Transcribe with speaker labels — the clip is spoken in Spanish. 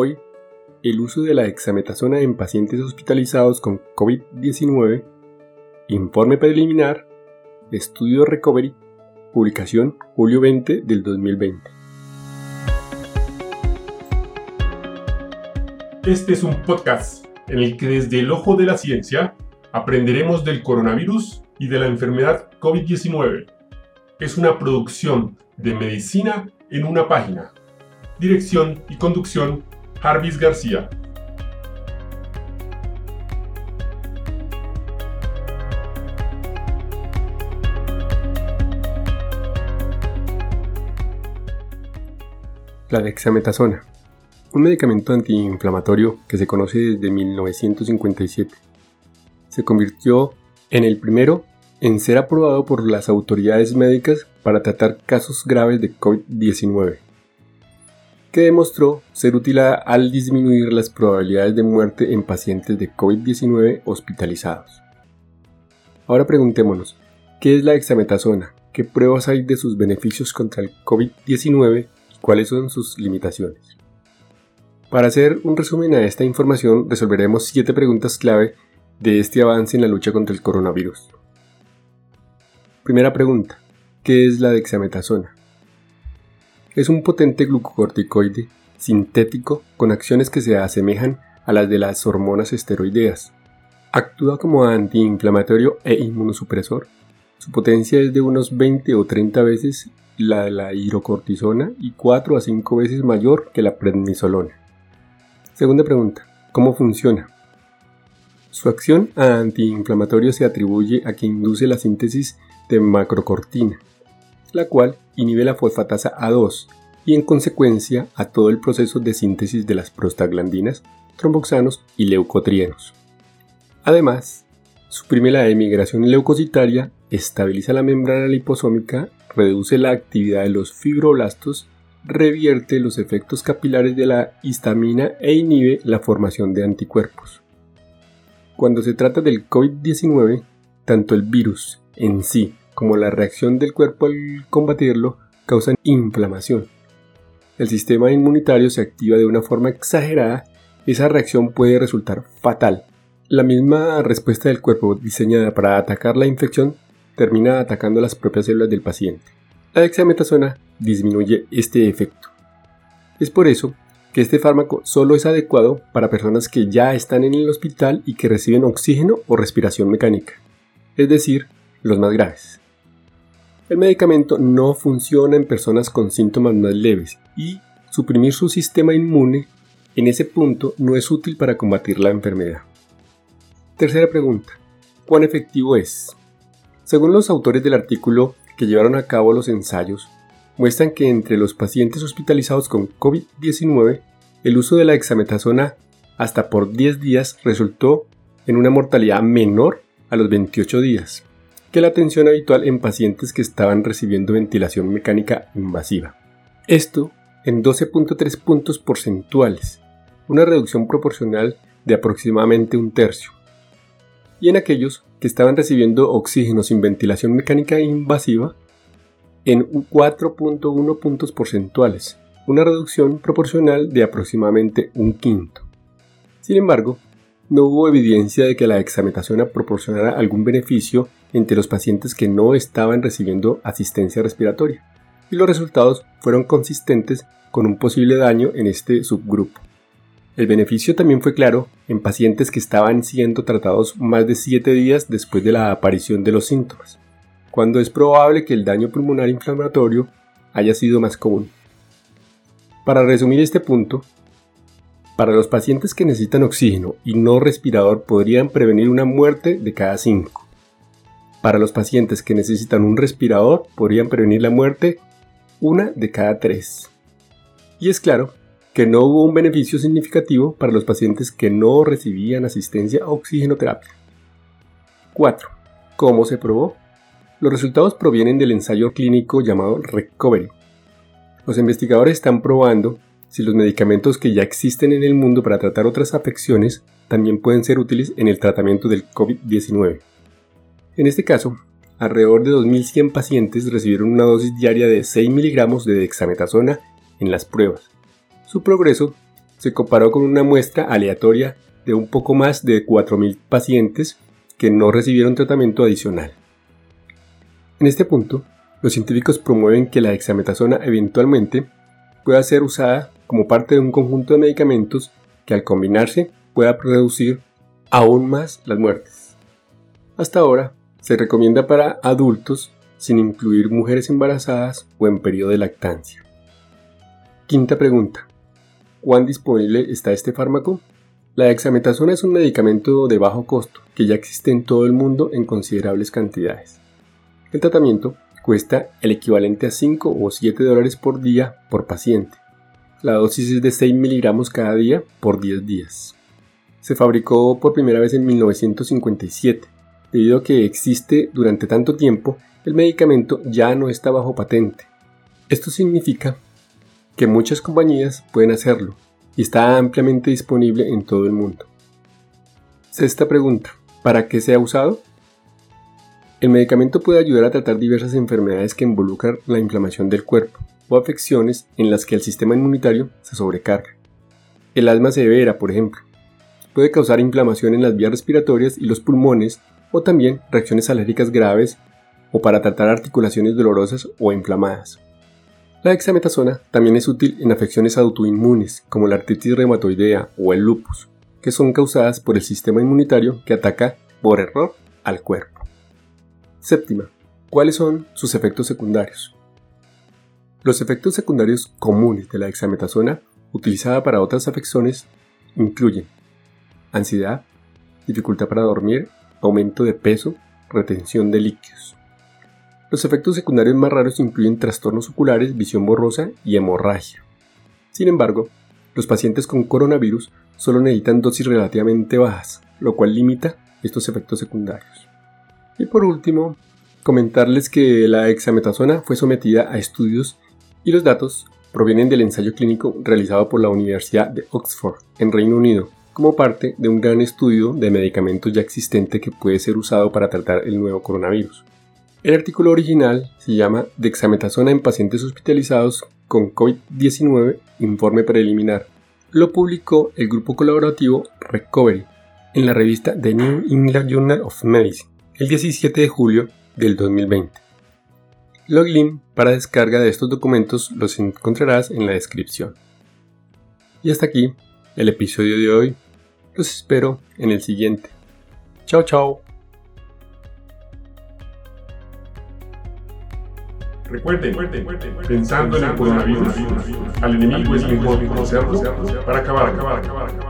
Speaker 1: Hoy, el uso de la dexametasona en pacientes hospitalizados con COVID-19, informe preliminar, estudio Recovery, publicación julio 20 del 2020.
Speaker 2: Este es un podcast en el que desde el ojo de la ciencia aprenderemos del coronavirus y de la enfermedad COVID-19. Es una producción de medicina en una página. Dirección y conducción Jarvis García.
Speaker 1: La dexametasona, un medicamento antiinflamatorio que se conoce desde 1957. Se convirtió en el primero en ser aprobado por las autoridades médicas para tratar casos graves de COVID-19 que demostró ser útil al disminuir las probabilidades de muerte en pacientes de COVID-19 hospitalizados. Ahora preguntémonos, ¿qué es la dexametasona? ¿Qué pruebas hay de sus beneficios contra el COVID-19 y cuáles son sus limitaciones? Para hacer un resumen a esta información, resolveremos siete preguntas clave de este avance en la lucha contra el coronavirus. Primera pregunta, ¿qué es la dexametasona? Es un potente glucocorticoide sintético con acciones que se asemejan a las de las hormonas esteroideas. Actúa como antiinflamatorio e inmunosupresor. Su potencia es de unos 20 o 30 veces la de la hidrocortisona y 4 a 5 veces mayor que la prednisolona. Segunda pregunta. ¿Cómo funciona? Su acción antiinflamatorio se atribuye a que induce la síntesis de macrocortina, la cual inhibe la fosfatasa A2 y en consecuencia a todo el proceso de síntesis de las prostaglandinas, tromboxanos y leucotrienos. Además, suprime la emigración leucocitaria, estabiliza la membrana liposómica, reduce la actividad de los fibroblastos, revierte los efectos capilares de la histamina e inhibe la formación de anticuerpos. Cuando se trata del COVID-19, tanto el virus en sí como la reacción del cuerpo al combatirlo, causan inflamación. El sistema inmunitario se activa de una forma exagerada, esa reacción puede resultar fatal. La misma respuesta del cuerpo diseñada para atacar la infección termina atacando las propias células del paciente. La dexametasona disminuye este efecto. Es por eso que este fármaco solo es adecuado para personas que ya están en el hospital y que reciben oxígeno o respiración mecánica, es decir, los más graves. El medicamento no funciona en personas con síntomas más leves y suprimir su sistema inmune en ese punto no es útil para combatir la enfermedad. Tercera pregunta. ¿Cuán efectivo es? Según los autores del artículo que llevaron a cabo los ensayos, muestran que entre los pacientes hospitalizados con COVID-19, el uso de la hexametasona hasta por 10 días resultó en una mortalidad menor a los 28 días que la atención habitual en pacientes que estaban recibiendo ventilación mecánica invasiva. Esto en 12.3 puntos porcentuales, una reducción proporcional de aproximadamente un tercio. Y en aquellos que estaban recibiendo oxígeno sin ventilación mecánica invasiva, en 4.1 puntos porcentuales, una reducción proporcional de aproximadamente un quinto. Sin embargo, no hubo evidencia de que la examinación proporcionara algún beneficio entre los pacientes que no estaban recibiendo asistencia respiratoria, y los resultados fueron consistentes con un posible daño en este subgrupo. El beneficio también fue claro en pacientes que estaban siendo tratados más de 7 días después de la aparición de los síntomas, cuando es probable que el daño pulmonar inflamatorio haya sido más común. Para resumir este punto, para los pacientes que necesitan oxígeno y no respirador podrían prevenir una muerte de cada 5. Para los pacientes que necesitan un respirador podrían prevenir la muerte una de cada 3. Y es claro que no hubo un beneficio significativo para los pacientes que no recibían asistencia a oxigenoterapia. 4. ¿Cómo se probó? Los resultados provienen del ensayo clínico llamado Recovery. Los investigadores están probando si los medicamentos que ya existen en el mundo para tratar otras afecciones también pueden ser útiles en el tratamiento del COVID-19. En este caso, alrededor de 2.100 pacientes recibieron una dosis diaria de 6 miligramos de dexametasona en las pruebas. Su progreso se comparó con una muestra aleatoria de un poco más de 4.000 pacientes que no recibieron tratamiento adicional. En este punto, los científicos promueven que la dexametasona eventualmente pueda ser usada como parte de un conjunto de medicamentos que al combinarse pueda reducir aún más las muertes. Hasta ahora, se recomienda para adultos sin incluir mujeres embarazadas o en periodo de lactancia. Quinta pregunta. ¿Cuán disponible está este fármaco? La dexametasona es un medicamento de bajo costo que ya existe en todo el mundo en considerables cantidades. El tratamiento cuesta el equivalente a 5 o 7 dólares por día por paciente. La dosis es de 6 miligramos cada día por 10 días. Se fabricó por primera vez en 1957. Debido a que existe durante tanto tiempo, el medicamento ya no está bajo patente. Esto significa que muchas compañías pueden hacerlo y está ampliamente disponible en todo el mundo. Sexta pregunta. ¿Para qué se ha usado? El medicamento puede ayudar a tratar diversas enfermedades que involucran la inflamación del cuerpo o afecciones en las que el sistema inmunitario se sobrecarga. El asma severa, por ejemplo, puede causar inflamación en las vías respiratorias y los pulmones o también reacciones alérgicas graves o para tratar articulaciones dolorosas o inflamadas. La dexametasona también es útil en afecciones autoinmunes como la artritis reumatoidea o el lupus, que son causadas por el sistema inmunitario que ataca por error al cuerpo. Séptima, ¿cuáles son sus efectos secundarios? Los efectos secundarios comunes de la dexametasona utilizada para otras afecciones incluyen ansiedad, dificultad para dormir, aumento de peso, retención de líquidos. Los efectos secundarios más raros incluyen trastornos oculares, visión borrosa y hemorragia. Sin embargo, los pacientes con coronavirus solo necesitan dosis relativamente bajas, lo cual limita estos efectos secundarios. Y por último, comentarles que la hexametasona fue sometida a estudios y los datos provienen del ensayo clínico realizado por la Universidad de Oxford en Reino Unido como parte de un gran estudio de medicamentos ya existente que puede ser usado para tratar el nuevo coronavirus. El artículo original se llama Dexametasona en pacientes hospitalizados con COVID-19, informe preliminar. Lo publicó el grupo colaborativo Recovery en la revista The New England Journal of Medicine el 17 de julio del 2020. Login para descarga de estos documentos los encontrarás en la descripción. Y hasta aquí el episodio de hoy. Los espero en el siguiente. Chao, chao.
Speaker 2: Recuerden, pensando en el coronavirus, al enemigo es mejor conocerlo para acabar, acabar, acabar, acabar.